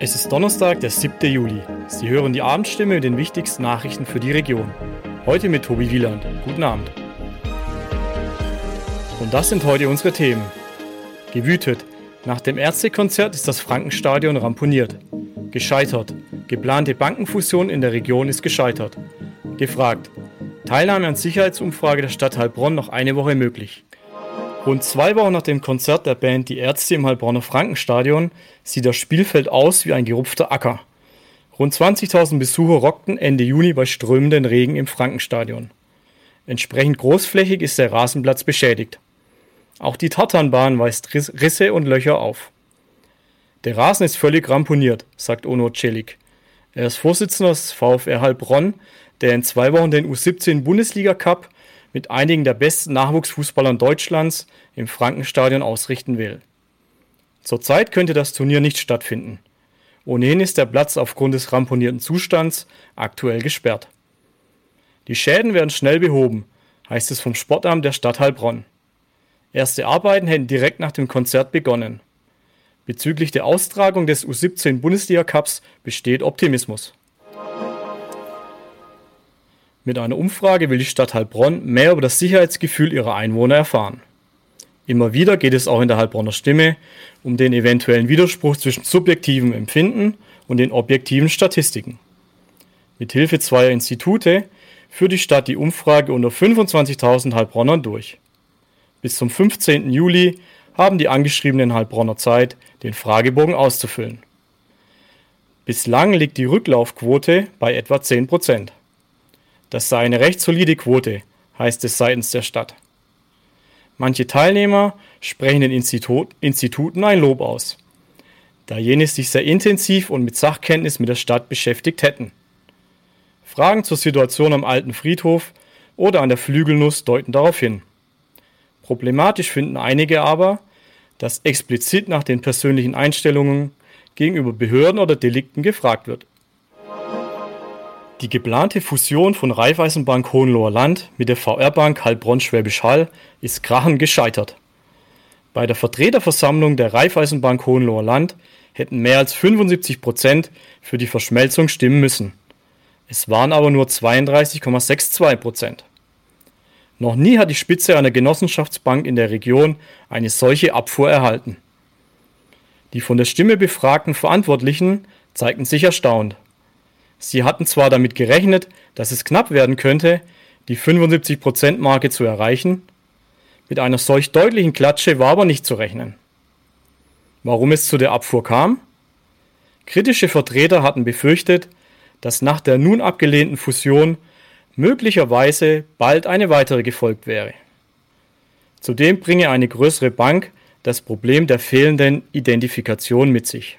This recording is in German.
Es ist Donnerstag, der 7. Juli. Sie hören die Abendstimme mit den wichtigsten Nachrichten für die Region. Heute mit Tobi Wieland. Guten Abend. Und das sind heute unsere Themen. Gewütet. Nach dem Ärztekonzert ist das Frankenstadion ramponiert. Gescheitert. Geplante Bankenfusion in der Region ist gescheitert. Gefragt. Teilnahme an Sicherheitsumfrage der Stadt Heilbronn noch eine Woche möglich. Rund zwei Wochen nach dem Konzert der Band Die Ärzte im Heilbronner Frankenstadion sieht das Spielfeld aus wie ein gerupfter Acker. Rund 20.000 Besucher rockten Ende Juni bei strömenden Regen im Frankenstadion. Entsprechend großflächig ist der Rasenplatz beschädigt. Auch die Tatanbahn weist Risse und Löcher auf. Der Rasen ist völlig ramponiert, sagt Ono Celik. Er ist Vorsitzender des VfR Heilbronn, der in zwei Wochen den U17 Bundesliga Cup mit einigen der besten Nachwuchsfußballern Deutschlands im Frankenstadion ausrichten will. Zurzeit könnte das Turnier nicht stattfinden. Ohnehin ist der Platz aufgrund des ramponierten Zustands aktuell gesperrt. Die Schäden werden schnell behoben, heißt es vom Sportamt der Stadt Heilbronn. Erste Arbeiten hätten direkt nach dem Konzert begonnen. Bezüglich der Austragung des U17 Bundesliga Cups besteht Optimismus. Mit einer Umfrage will die Stadt Heilbronn mehr über das Sicherheitsgefühl ihrer Einwohner erfahren. Immer wieder geht es auch in der Heilbronner Stimme um den eventuellen Widerspruch zwischen subjektivem Empfinden und den objektiven Statistiken. Mithilfe zweier Institute führt die Stadt die Umfrage unter 25.000 Heilbronnern durch. Bis zum 15. Juli haben die angeschriebenen Heilbronner Zeit, den Fragebogen auszufüllen. Bislang liegt die Rücklaufquote bei etwa 10 Prozent. Das sei eine recht solide Quote, heißt es seitens der Stadt. Manche Teilnehmer sprechen den Institut, Instituten ein Lob aus, da jene sich sehr intensiv und mit Sachkenntnis mit der Stadt beschäftigt hätten. Fragen zur Situation am alten Friedhof oder an der Flügelnuss deuten darauf hin. Problematisch finden einige aber, dass explizit nach den persönlichen Einstellungen gegenüber Behörden oder Delikten gefragt wird. Die geplante Fusion von Raiffeisenbank Hohenloher Land mit der VR-Bank Heilbronn-Schwäbisch Hall ist krachend gescheitert. Bei der Vertreterversammlung der Raiffeisenbank Hohenloher Land hätten mehr als 75 Prozent für die Verschmelzung stimmen müssen. Es waren aber nur 32,62 Prozent. Noch nie hat die Spitze einer Genossenschaftsbank in der Region eine solche Abfuhr erhalten. Die von der Stimme befragten Verantwortlichen zeigten sich erstaunt. Sie hatten zwar damit gerechnet, dass es knapp werden könnte, die 75%-Marke zu erreichen, mit einer solch deutlichen Klatsche war aber nicht zu rechnen. Warum es zu der Abfuhr kam? Kritische Vertreter hatten befürchtet, dass nach der nun abgelehnten Fusion möglicherweise bald eine weitere gefolgt wäre. Zudem bringe eine größere Bank das Problem der fehlenden Identifikation mit sich.